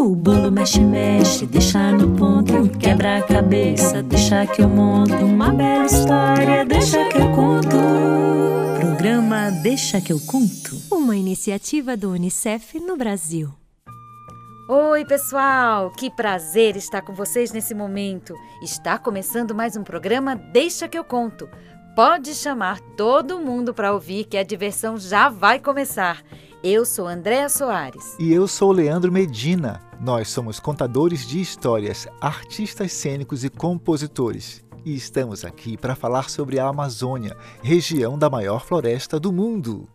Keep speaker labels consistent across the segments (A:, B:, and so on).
A: O bolo mexe, mexe, deixa no ponto. Quebra a cabeça, deixa que eu monto. Uma bela história, deixa que eu conto. Programa Deixa que eu conto.
B: Uma iniciativa do Unicef no Brasil.
C: Oi, pessoal! Que prazer estar com vocês nesse momento. Está começando mais um programa Deixa que eu conto. Pode chamar todo mundo para ouvir que a diversão já vai começar. Eu sou Andréa Soares.
D: E eu sou Leandro Medina. Nós somos contadores de histórias, artistas cênicos e compositores. E estamos aqui para falar sobre a Amazônia, região da maior floresta do mundo.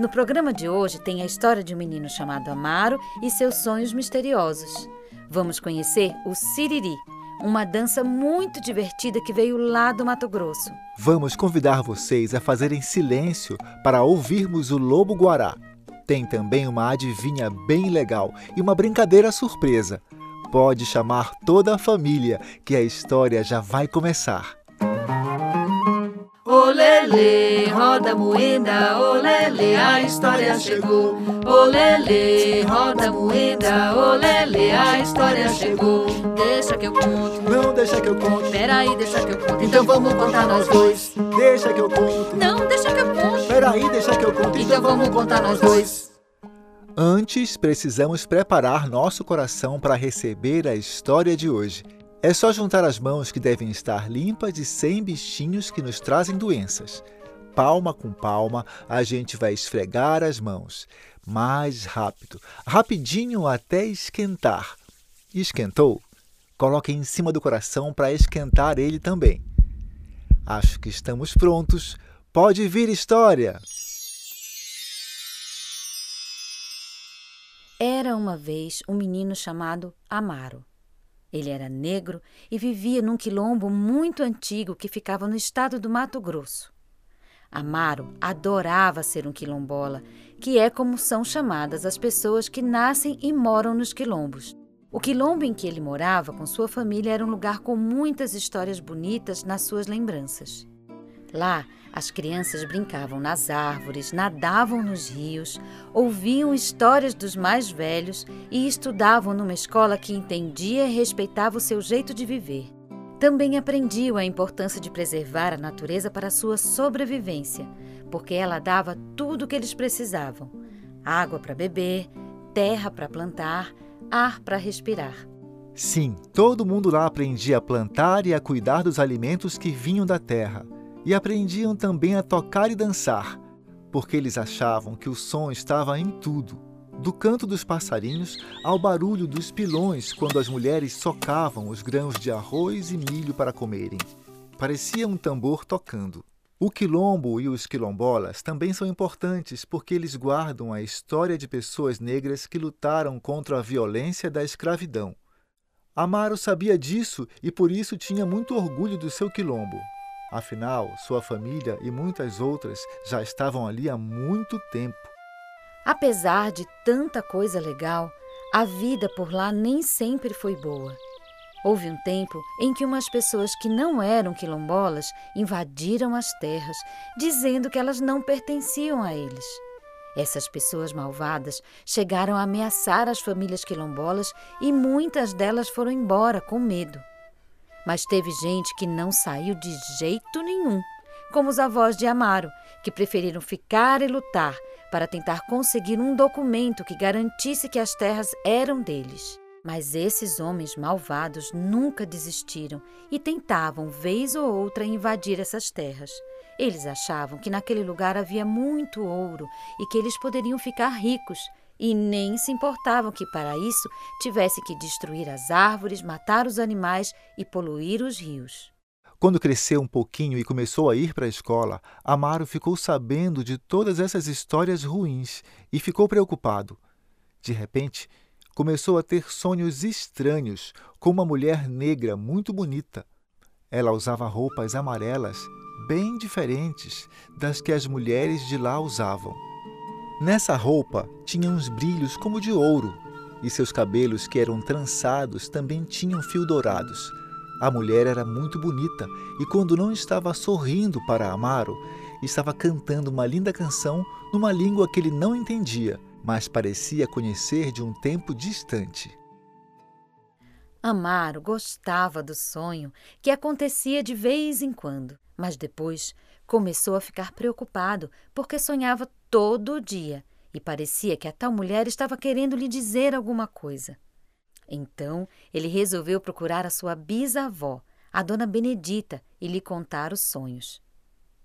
C: No programa de hoje tem a história de um menino chamado Amaro e seus sonhos misteriosos. Vamos conhecer o Siriri, uma dança muito divertida que veio lá do Mato Grosso.
D: Vamos convidar vocês a fazerem silêncio para ouvirmos o Lobo Guará. Tem também uma adivinha bem legal e uma brincadeira surpresa. Pode chamar toda a família, que a história já vai começar.
E: Olele, roda moeda, olele, a história chegou. Olele, roda moeda, olele, a história chegou. Deixa que eu conto.
D: Não deixa que eu conto.
E: Peraí, deixa que eu conto. Então vamos contar nós dois.
D: Deixa que eu conto.
E: Não, deixa que eu conto.
D: Peraí, deixa que eu conto.
E: Então vamos contar nós dois.
D: Antes, precisamos preparar nosso coração para receber a história de hoje. É só juntar as mãos que devem estar limpas e sem bichinhos que nos trazem doenças. Palma com palma, a gente vai esfregar as mãos. Mais rápido, rapidinho até esquentar. Esquentou? Coloque em cima do coração para esquentar ele também. Acho que estamos prontos. Pode vir história!
C: Era uma vez um menino chamado Amaro. Ele era negro e vivia num quilombo muito antigo que ficava no estado do Mato Grosso. Amaro adorava ser um quilombola, que é como são chamadas as pessoas que nascem e moram nos quilombos. O quilombo em que ele morava com sua família era um lugar com muitas histórias bonitas nas suas lembranças. Lá, as crianças brincavam nas árvores, nadavam nos rios, ouviam histórias dos mais velhos e estudavam numa escola que entendia e respeitava o seu jeito de viver. Também aprendiam a importância de preservar a natureza para sua sobrevivência, porque ela dava tudo o que eles precisavam: água para beber, terra para plantar, ar para respirar.
D: Sim, todo mundo lá aprendia a plantar e a cuidar dos alimentos que vinham da terra e aprendiam também a tocar e dançar, porque eles achavam que o som estava em tudo, do canto dos passarinhos ao barulho dos pilões quando as mulheres socavam os grãos de arroz e milho para comerem. Parecia um tambor tocando. O quilombo e os quilombolas também são importantes porque eles guardam a história de pessoas negras que lutaram contra a violência da escravidão. Amaro sabia disso e por isso tinha muito orgulho do seu quilombo. Afinal, sua família e muitas outras já estavam ali há muito tempo.
C: Apesar de tanta coisa legal, a vida por lá nem sempre foi boa. Houve um tempo em que umas pessoas que não eram quilombolas invadiram as terras, dizendo que elas não pertenciam a eles. Essas pessoas malvadas chegaram a ameaçar as famílias quilombolas e muitas delas foram embora com medo. Mas teve gente que não saiu de jeito nenhum, como os avós de Amaro, que preferiram ficar e lutar para tentar conseguir um documento que garantisse que as terras eram deles. Mas esses homens malvados nunca desistiram e tentavam, vez ou outra, invadir essas terras. Eles achavam que naquele lugar havia muito ouro e que eles poderiam ficar ricos e nem se importavam que para isso tivesse que destruir as árvores, matar os animais e poluir os rios.
D: Quando cresceu um pouquinho e começou a ir para a escola, Amaro ficou sabendo de todas essas histórias ruins e ficou preocupado. De repente, começou a ter sonhos estranhos com uma mulher negra muito bonita. Ela usava roupas amarelas, bem diferentes das que as mulheres de lá usavam. Nessa roupa tinha uns brilhos como de ouro, e seus cabelos, que eram trançados, também tinham fio dourados. A mulher era muito bonita e, quando não estava sorrindo para Amaro, estava cantando uma linda canção numa língua que ele não entendia, mas parecia conhecer de um tempo distante.
C: Amaro gostava do sonho que acontecia de vez em quando, mas depois começou a ficar preocupado porque sonhava todo dia e parecia que a tal mulher estava querendo lhe dizer alguma coisa. Então ele resolveu procurar a sua bisavó, a dona Benedita, e lhe contar os sonhos.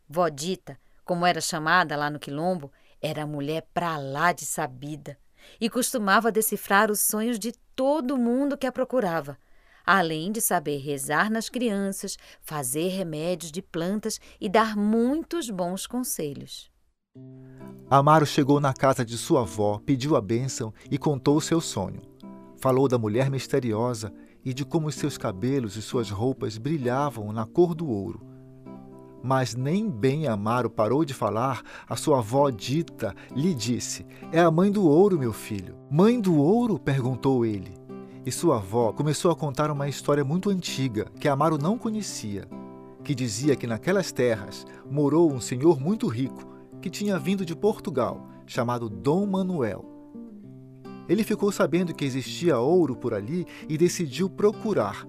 C: Vó Dita, como era chamada lá no quilombo, era mulher pra lá de sabida e costumava decifrar os sonhos de todo mundo que a procurava, além de saber rezar nas crianças, fazer remédios de plantas e dar muitos bons conselhos.
D: Amaro chegou na casa de sua avó, pediu a bênção e contou o seu sonho. Falou da mulher misteriosa e de como seus cabelos e suas roupas brilhavam na cor do ouro. Mas nem bem Amaro parou de falar, a sua avó Dita lhe disse: É a mãe do ouro, meu filho. Mãe do ouro? perguntou ele. E sua avó começou a contar uma história muito antiga que Amaro não conhecia, que dizia que naquelas terras morou um senhor muito rico que tinha vindo de Portugal, chamado Dom Manuel. Ele ficou sabendo que existia ouro por ali e decidiu procurar.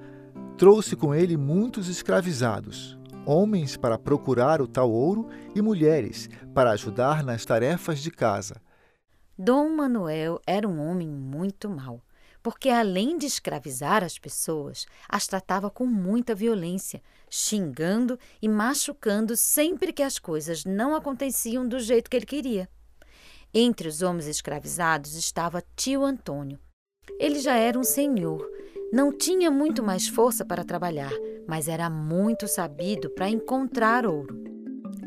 D: Trouxe com ele muitos escravizados, homens para procurar o tal ouro e mulheres para ajudar nas tarefas de casa.
C: Dom Manuel era um homem muito mau, porque além de escravizar as pessoas, as tratava com muita violência, xingando e machucando sempre que as coisas não aconteciam do jeito que ele queria. Entre os homens escravizados estava tio Antônio. Ele já era um senhor, não tinha muito mais força para trabalhar, mas era muito sabido para encontrar ouro.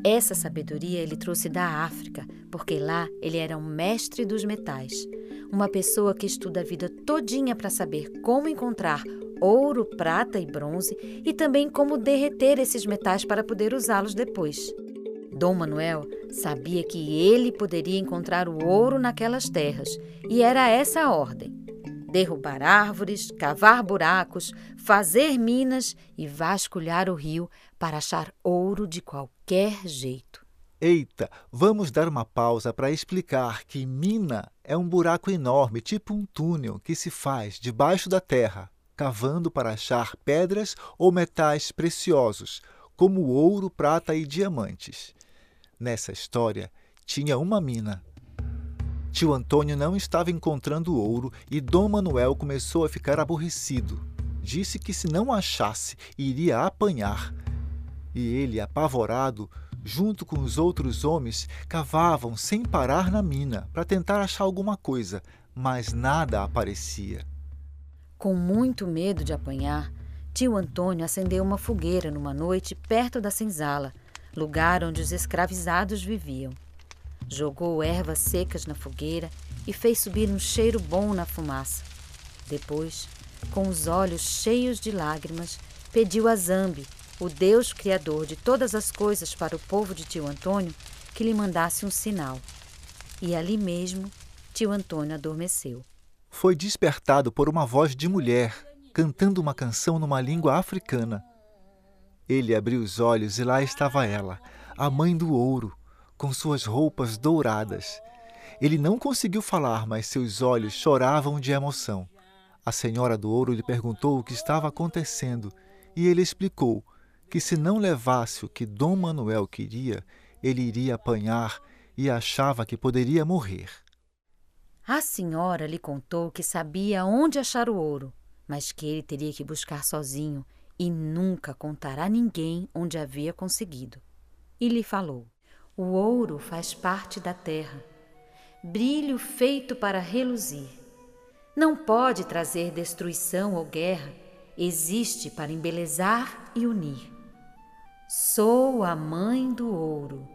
C: Essa sabedoria ele trouxe da África, porque lá ele era um mestre dos metais, uma pessoa que estuda a vida todinha para saber como encontrar ouro, prata e bronze e também como derreter esses metais para poder usá-los depois. Dom Manuel sabia que ele poderia encontrar o ouro naquelas terras e era essa a ordem: derrubar árvores, cavar buracos, fazer minas e vasculhar o rio para achar ouro de qualquer jeito.
D: Eita, vamos dar uma pausa para explicar que mina é um buraco enorme, tipo um túnel, que se faz debaixo da terra cavando para achar pedras ou metais preciosos, como ouro, prata e diamantes. Nessa história, tinha uma mina. Tio Antônio não estava encontrando ouro e Dom Manuel começou a ficar aborrecido. Disse que se não achasse, iria apanhar. E ele, apavorado, junto com os outros homens, cavavam sem parar na mina para tentar achar alguma coisa, mas nada aparecia.
C: Com muito medo de apanhar, tio Antônio acendeu uma fogueira numa noite perto da senzala, lugar onde os escravizados viviam. Jogou ervas secas na fogueira e fez subir um cheiro bom na fumaça. Depois, com os olhos cheios de lágrimas, pediu a Zambi, o Deus criador de todas as coisas para o povo de tio Antônio, que lhe mandasse um sinal. E ali mesmo, tio Antônio adormeceu
D: foi despertado por uma voz de mulher cantando uma canção numa língua africana. Ele abriu os olhos e lá estava ela, a mãe do ouro, com suas roupas douradas. Ele não conseguiu falar, mas seus olhos choravam de emoção. A senhora do ouro lhe perguntou o que estava acontecendo e ele explicou que se não levasse o que Dom Manuel queria, ele iria apanhar e achava que poderia morrer.
C: A senhora lhe contou que sabia onde achar o ouro, mas que ele teria que buscar sozinho e nunca contar a ninguém onde havia conseguido. E lhe falou: O ouro faz parte da terra, brilho feito para reluzir. Não pode trazer destruição ou guerra, existe para embelezar e unir. Sou a mãe do ouro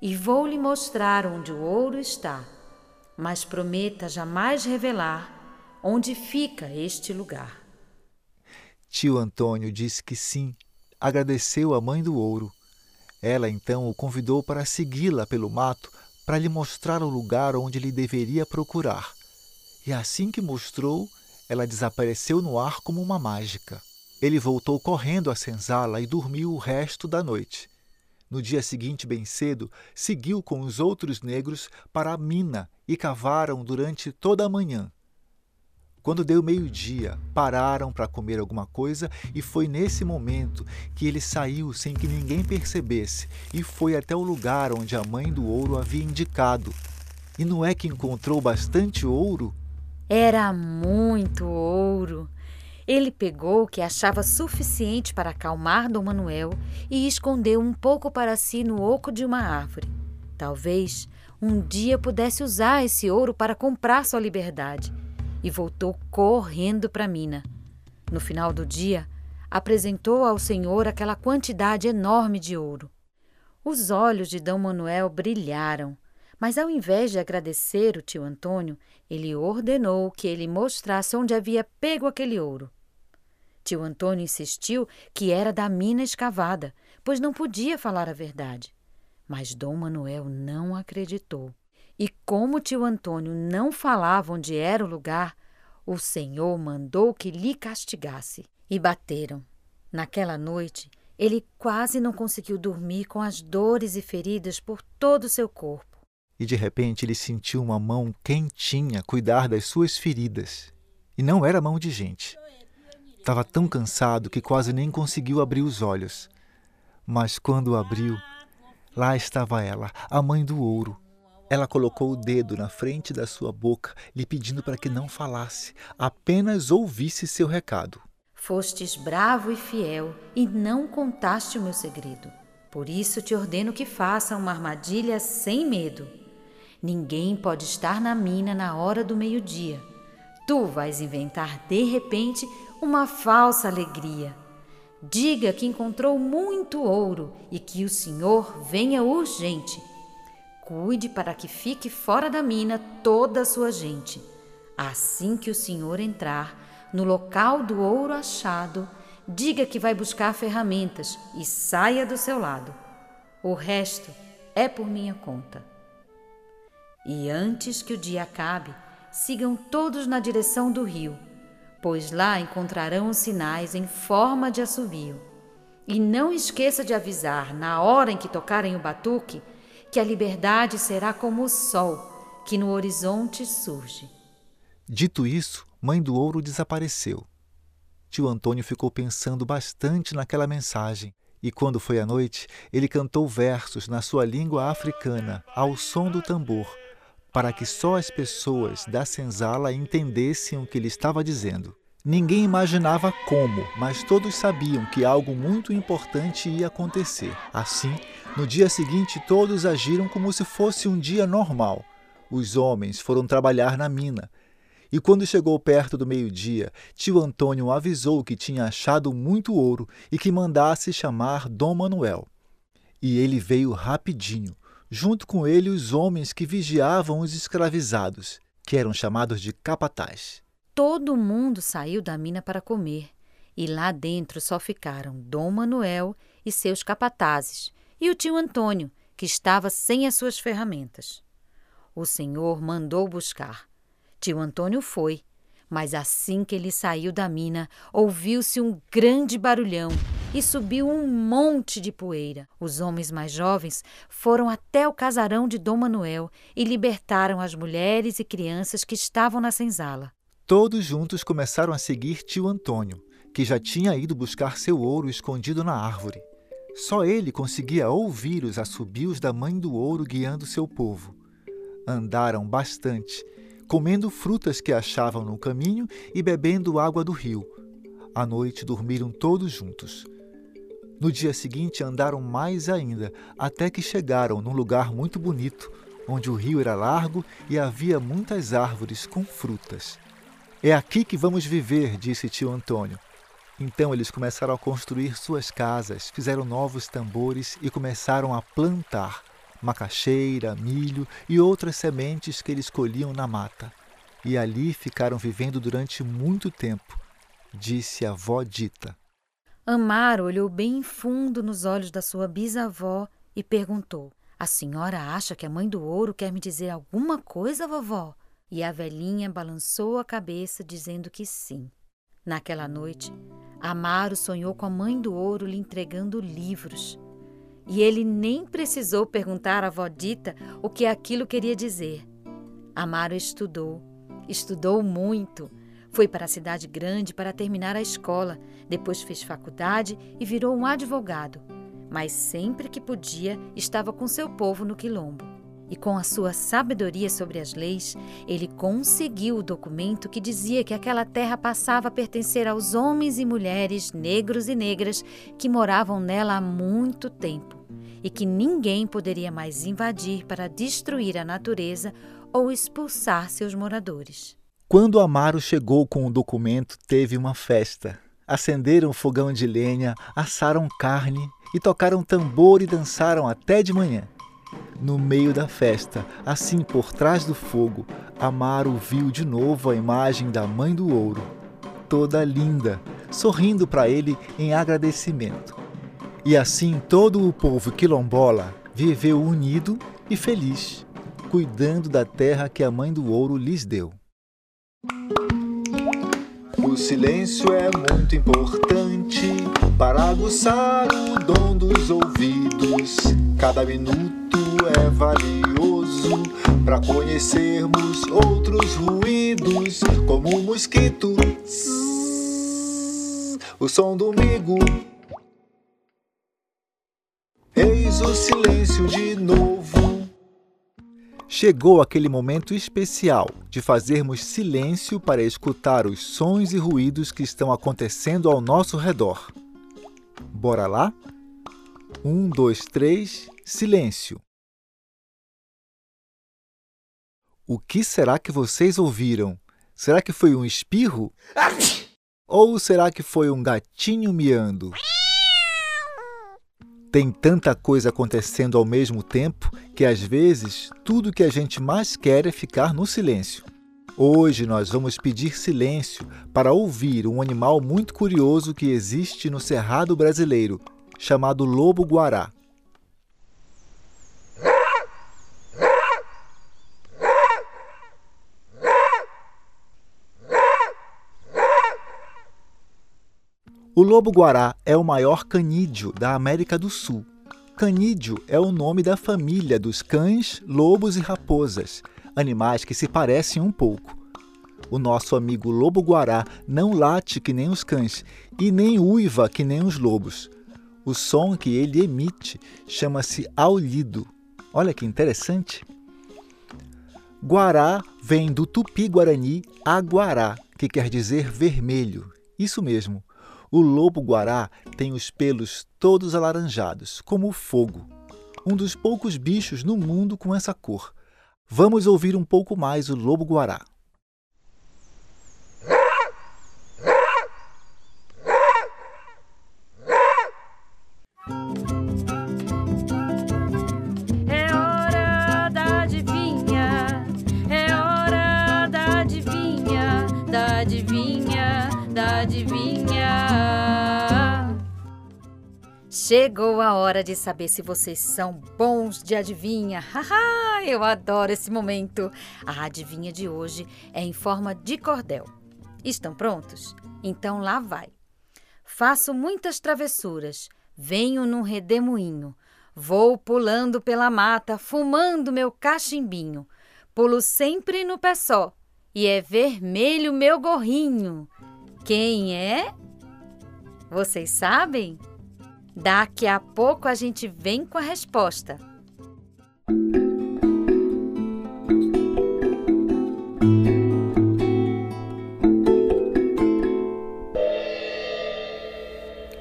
C: e vou lhe mostrar onde o ouro está mas prometa jamais revelar onde fica este lugar.
D: Tio Antônio disse que sim, agradeceu à mãe do ouro. Ela então o convidou para segui-la pelo mato para lhe mostrar o lugar onde ele deveria procurar. E assim que mostrou, ela desapareceu no ar como uma mágica. Ele voltou correndo à senzala e dormiu o resto da noite. No dia seguinte, bem cedo, seguiu com os outros negros para a mina e cavaram durante toda a manhã. Quando deu meio-dia, pararam para comer alguma coisa e foi nesse momento que ele saiu sem que ninguém percebesse e foi até o lugar onde a mãe do ouro havia indicado. E não é que encontrou bastante ouro?
C: Era muito ouro. Ele pegou o que achava suficiente para acalmar Dom Manuel e escondeu um pouco para si no oco de uma árvore. Talvez um dia pudesse usar esse ouro para comprar sua liberdade. E voltou correndo para a mina. No final do dia, apresentou ao senhor aquela quantidade enorme de ouro. Os olhos de Dom Manuel brilharam, mas ao invés de agradecer o tio Antônio, ele ordenou que ele mostrasse onde havia pego aquele ouro. Tio Antônio insistiu que era da mina escavada, pois não podia falar a verdade. Mas Dom Manuel não acreditou. E como tio Antônio não falava onde era o lugar, o Senhor mandou que lhe castigasse. E bateram. Naquela noite, ele quase não conseguiu dormir com as dores e feridas por todo o seu corpo.
D: E de repente ele sentiu uma mão quentinha cuidar das suas feridas. E não era mão de gente. Estava tão cansado que quase nem conseguiu abrir os olhos. Mas quando abriu, lá estava ela, a mãe do ouro. Ela colocou o dedo na frente da sua boca, lhe pedindo para que não falasse, apenas ouvisse seu recado.
C: Fostes bravo e fiel e não contaste o meu segredo. Por isso te ordeno que faça uma armadilha sem medo. Ninguém pode estar na mina na hora do meio-dia. Tu vais inventar de repente uma falsa alegria. Diga que encontrou muito ouro e que o senhor venha urgente. Cuide para que fique fora da mina toda a sua gente. Assim que o senhor entrar no local do ouro achado, diga que vai buscar ferramentas e saia do seu lado. O resto é por minha conta. E antes que o dia acabe, sigam todos na direção do rio pois lá encontrarão os sinais em forma de assovio. E não esqueça de avisar, na hora em que tocarem o batuque, que a liberdade será como o sol que no horizonte surge.
D: Dito isso, Mãe do Ouro desapareceu. Tio Antônio ficou pensando bastante naquela mensagem e, quando foi à noite, ele cantou versos na sua língua africana, ao som do tambor, para que só as pessoas da senzala entendessem o que ele estava dizendo. Ninguém imaginava como, mas todos sabiam que algo muito importante ia acontecer. Assim, no dia seguinte, todos agiram como se fosse um dia normal. Os homens foram trabalhar na mina. E quando chegou perto do meio-dia, tio Antônio avisou que tinha achado muito ouro e que mandasse chamar Dom Manuel. E ele veio rapidinho, junto com ele os homens que vigiavam os escravizados, que eram chamados de capataz.
C: Todo mundo saiu da mina para comer, e lá dentro só ficaram Dom Manuel e seus capatazes, e o tio Antônio, que estava sem as suas ferramentas. O senhor mandou buscar. Tio Antônio foi, mas assim que ele saiu da mina, ouviu-se um grande barulhão e subiu um monte de poeira. Os homens mais jovens foram até o casarão de Dom Manuel e libertaram as mulheres e crianças que estavam na senzala.
D: Todos juntos começaram a seguir tio Antônio, que já tinha ido buscar seu ouro escondido na árvore. Só ele conseguia ouvir os assobios da mãe do ouro guiando seu povo. Andaram bastante, comendo frutas que achavam no caminho e bebendo água do rio. À noite dormiram todos juntos. No dia seguinte andaram mais ainda, até que chegaram num lugar muito bonito, onde o rio era largo e havia muitas árvores com frutas. É aqui que vamos viver, disse tio Antônio. Então eles começaram a construir suas casas, fizeram novos tambores e começaram a plantar macaxeira, milho e outras sementes que eles colhiam na mata. E ali ficaram vivendo durante muito tempo, disse a avó Dita.
C: Amaro olhou bem fundo nos olhos da sua bisavó e perguntou: A senhora acha que a mãe do ouro quer me dizer alguma coisa, vovó? E a velhinha balançou a cabeça, dizendo que sim. Naquela noite, Amaro sonhou com a mãe do ouro lhe entregando livros. e ele nem precisou perguntar à avó Dita o que aquilo queria dizer. Amaro estudou, estudou muito. Foi para a cidade grande para terminar a escola, depois fez faculdade e virou um advogado. Mas sempre que podia, estava com seu povo no quilombo. E com a sua sabedoria sobre as leis, ele conseguiu o documento que dizia que aquela terra passava a pertencer aos homens e mulheres, negros e negras, que moravam nela há muito tempo, e que ninguém poderia mais invadir para destruir a natureza ou expulsar seus moradores.
D: Quando Amaro chegou com o documento, teve uma festa. Acenderam fogão de lenha, assaram carne e tocaram tambor e dançaram até de manhã. No meio da festa, assim por trás do fogo, Amaro viu de novo a imagem da Mãe do Ouro, toda linda, sorrindo para ele em agradecimento. E assim todo o povo quilombola viveu unido e feliz, cuidando da terra que a Mãe do Ouro lhes deu. O silêncio é muito importante para aguçar o dom dos ouvidos. Cada minuto é valioso para conhecermos outros ruídos, como o mosquito, o som do migo. Eis o silêncio de novo. Chegou aquele momento especial de fazermos silêncio para escutar os sons e ruídos que estão acontecendo ao nosso redor. Bora lá? Um, dois, três, silêncio. O que será que vocês ouviram? Será que foi um espirro? Ou será que foi um gatinho miando? Tem tanta coisa acontecendo ao mesmo tempo que às vezes tudo que a gente mais quer é ficar no silêncio. Hoje nós vamos pedir silêncio para ouvir um animal muito curioso que existe no Cerrado brasileiro, chamado lobo-guará. O lobo-guará é o maior canídeo da América do Sul. Canídeo é o nome da família dos cães, lobos e raposas, animais que se parecem um pouco. O nosso amigo lobo-guará não late que nem os cães e nem uiva que nem os lobos. O som que ele emite chama-se aulido. Olha que interessante. Guará vem do tupi-guarani aguará, que quer dizer vermelho. Isso mesmo. O lobo-guará tem os pelos todos alaranjados, como o fogo. Um dos poucos bichos no mundo com essa cor. Vamos ouvir um pouco mais o lobo-guará.
C: Chegou a hora de saber se vocês são bons de adivinha. Haha, eu adoro esse momento. A adivinha de hoje é em forma de cordel. Estão prontos? Então lá vai. Faço muitas travessuras, venho num redemoinho, vou pulando pela mata, fumando meu cachimbinho. Pulo sempre no pé só, e é vermelho meu gorrinho. Quem é? Vocês sabem? Daqui a pouco a gente vem com a resposta.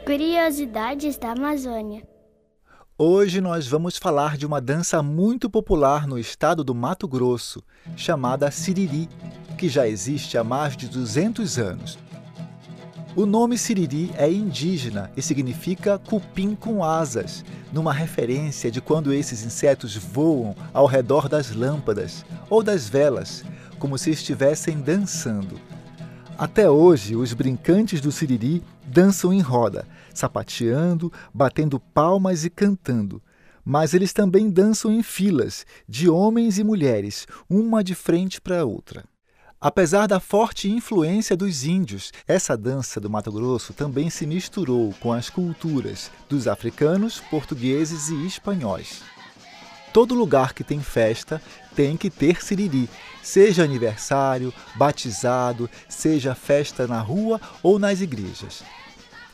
F: Curiosidades da Amazônia.
D: Hoje nós vamos falar de uma dança muito popular no estado do Mato Grosso, chamada Siriri, que já existe há mais de 200 anos. O nome Siriri é indígena e significa cupim com asas, numa referência de quando esses insetos voam ao redor das lâmpadas ou das velas, como se estivessem dançando. Até hoje, os brincantes do Siriri dançam em roda, sapateando, batendo palmas e cantando. Mas eles também dançam em filas, de homens e mulheres, uma de frente para a outra. Apesar da forte influência dos índios, essa dança do Mato Grosso também se misturou com as culturas dos africanos, portugueses e espanhóis. Todo lugar que tem festa tem que ter siriri, seja aniversário, batizado, seja festa na rua ou nas igrejas.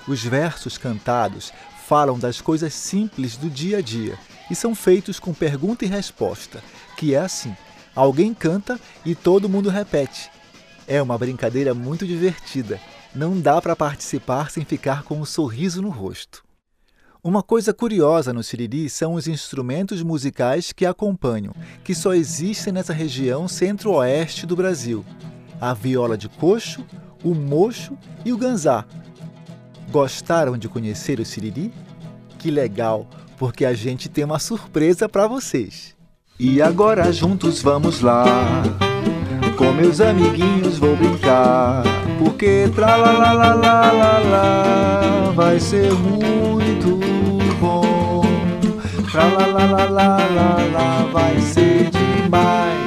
D: Os versos cantados falam das coisas simples do dia a dia e são feitos com pergunta e resposta, que é assim: alguém canta e todo mundo repete. É uma brincadeira muito divertida. Não dá para participar sem ficar com um sorriso no rosto. Uma coisa curiosa no Siriri são os instrumentos musicais que acompanham, que só existem nessa região centro-oeste do Brasil: a viola de coxo, o mocho e o ganzá. Gostaram de conhecer o Siriri? Que legal, porque a gente tem uma surpresa para vocês. E agora juntos vamos lá. Com meus amiguinhos vou brincar, porque tra la la la la la la vai ser muito bom. Tra la la la la la la vai ser demais.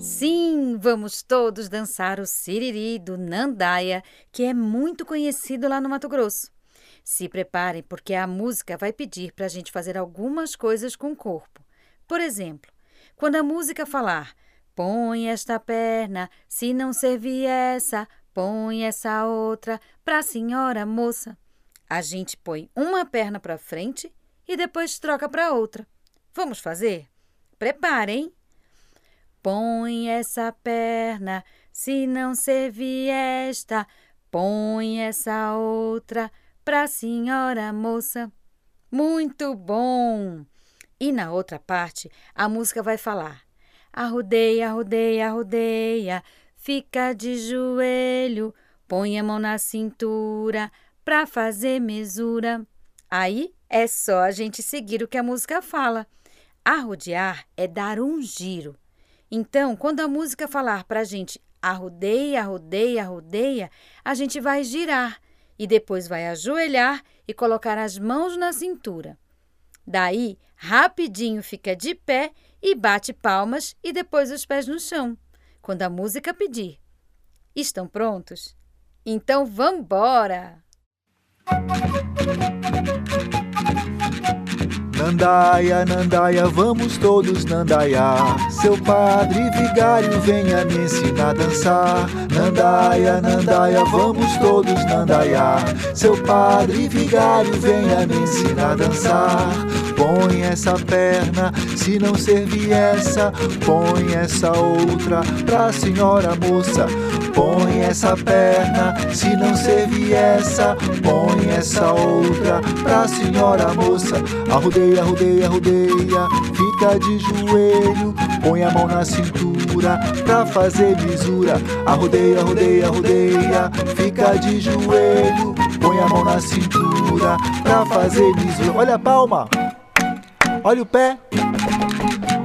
C: Sim, vamos todos dançar o siriri do Nandaia, que é muito conhecido lá no Mato Grosso. Se preparem, porque a música vai pedir para a gente fazer algumas coisas com o corpo. Por exemplo, quando a música falar põe esta perna, se não servir essa, põe essa outra para a senhora moça. A gente põe uma perna para frente e depois troca para outra. Vamos fazer? Preparem. Põe essa perna, se não servir esta, põe essa outra para a senhora moça. Muito bom! E na outra parte, a música vai falar: arrodeia, arrodeia, arrodeia, fica de joelho, põe a mão na cintura para fazer mesura. Aí é só a gente seguir o que a música fala. Arrodear é dar um giro. Então, quando a música falar para a gente arrodeia, arrodeia, arrodeia, a gente vai girar e depois vai ajoelhar e colocar as mãos na cintura. Daí, rapidinho fica de pé e bate palmas e depois os pés no chão, quando a música pedir. Estão prontos? Então vambora!
D: Nandaia, Nandaia, vamos todos Nandaia. Seu padre vigário venha me ensinar a dançar. Nandaia, Nandaia, vamos todos Nandaia. Seu padre vigário venha me ensinar a dançar. Põe essa perna, se não servir essa, põe essa outra pra senhora moça. Põe essa perna, se não servir essa, põe essa outra pra senhora moça. Arrudeia, arrudeia, arrudeia, fica de joelho, põe a mão na cintura pra fazer lisura. Arrudeia, arrudeia, arrudeia, fica de joelho, põe a mão na cintura pra fazer lisura. Olha a palma, olha o pé,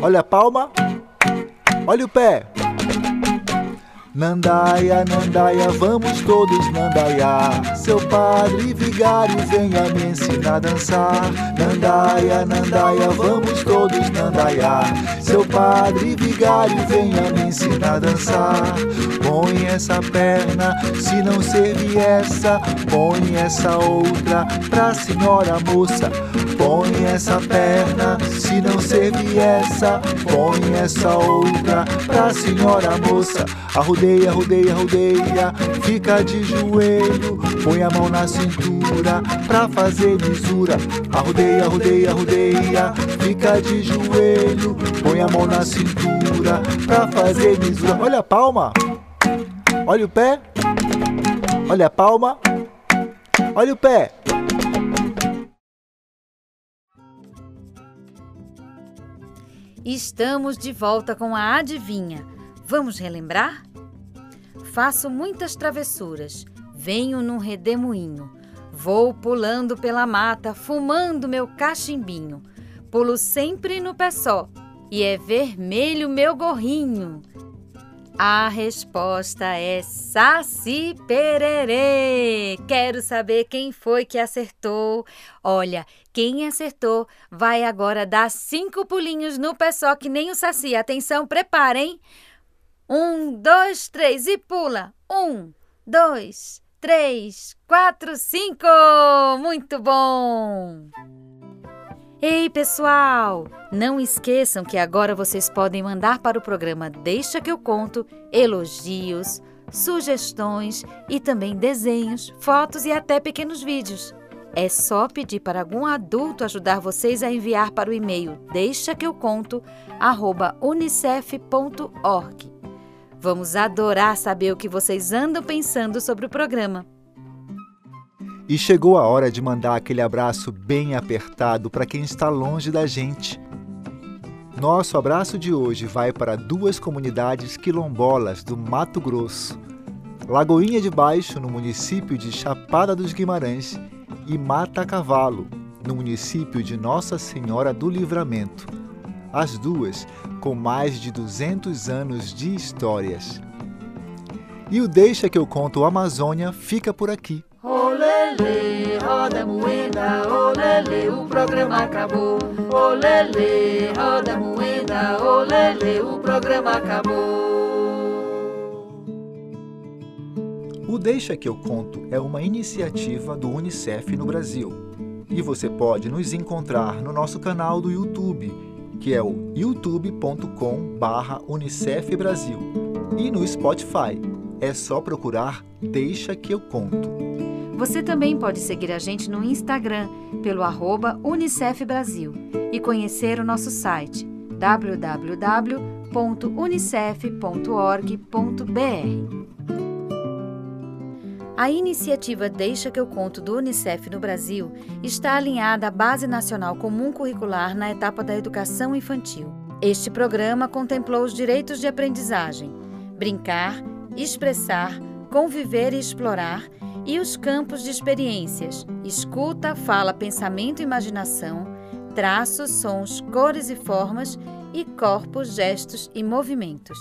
D: olha a palma, olha o pé. Nandaia, Nandaia, vamos todos Nandaia. Seu padre vigário venha me ensinar a dançar. Nandaia, Nandaia, vamos todos Nandaia. Seu padre vigário venha me ensinar a dançar. Põe essa perna, se não servir essa, põe essa outra pra senhora moça. Põe essa perna, se não servir essa, põe essa outra pra senhora moça. Arrudeia, arrudeia, arrudeia, fica de joelho, põe a mão na cintura pra fazer lisura. Arrudeia, arrudeia, arrudeia, fica de joelho, põe a mão na cintura pra fazer lisura. Olha a palma, olha o pé, olha a palma, olha o pé.
C: Estamos de volta com a adivinha. Vamos relembrar? Faço muitas travessuras, venho num redemoinho. Vou pulando pela mata, fumando meu cachimbinho. Pulo sempre no pé só, e é vermelho meu gorrinho. A resposta é Saci Pererê. Quero saber quem foi que acertou. Olha, quem acertou vai agora dar cinco pulinhos no pé só que nem o Saci. Atenção, preparem. Um, dois, três e pula. Um, dois, três, quatro, cinco. Muito bom! Ei, pessoal! Não esqueçam que agora vocês podem mandar para o programa Deixa que eu conto elogios, sugestões e também desenhos, fotos e até pequenos vídeos. É só pedir para algum adulto ajudar vocês a enviar para o e-mail deixa que eu conto unicef.org. Vamos adorar saber o que vocês andam pensando sobre o programa.
D: E chegou a hora de mandar aquele abraço bem apertado para quem está longe da gente. Nosso abraço de hoje vai para duas comunidades quilombolas do Mato Grosso. Lagoinha de Baixo, no município de Chapada dos Guimarães, e Mata Cavalo, no município de Nossa Senhora do Livramento. As duas com mais de 200 anos de histórias. E o Deixa que eu conto Amazônia fica por aqui.
E: Olele, roda moeda, olele, o programa acabou. Olele, roda moeda, olele, o programa acabou.
D: O Deixa que eu conto é uma iniciativa do UNICEF no Brasil. E você pode nos encontrar no nosso canal do YouTube, que é o youtube.com/unicef Brasil. E no Spotify, é só procurar Deixa que eu conto.
C: Você também pode seguir a gente no Instagram pelo arroba Unicef Brasil e conhecer o nosso site www.unicef.org.br. A iniciativa Deixa que eu conto do Unicef no Brasil está alinhada à Base Nacional Comum Curricular na etapa da educação infantil. Este programa contemplou os direitos de aprendizagem, brincar, expressar, conviver e explorar e os campos de experiências, escuta, fala, pensamento e imaginação, traços, sons, cores e formas e corpos, gestos e movimentos.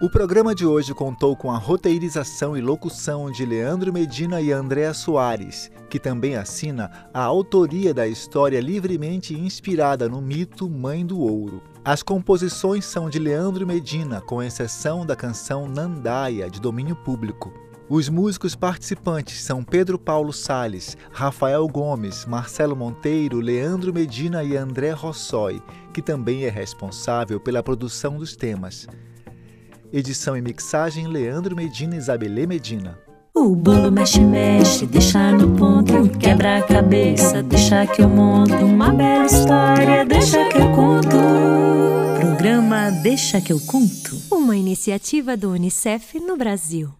D: O programa de hoje contou com a roteirização e locução de Leandro Medina e Andréa Soares, que também assina a autoria da história livremente inspirada no mito Mãe do Ouro. As composições são de Leandro Medina, com exceção da canção Nandaia, de domínio público. Os músicos participantes são Pedro Paulo Sales, Rafael Gomes, Marcelo Monteiro, Leandro Medina e André Rossoi, que também é responsável pela produção dos temas. Edição e mixagem Leandro Medina e Isabelê Medina.
A: O bolo mexe, mexe, deixa no ponto, quebra a cabeça, deixa que eu monto uma bela história, deixa que eu conto. Programa Deixa que eu conto.
B: Uma iniciativa do Unicef no Brasil.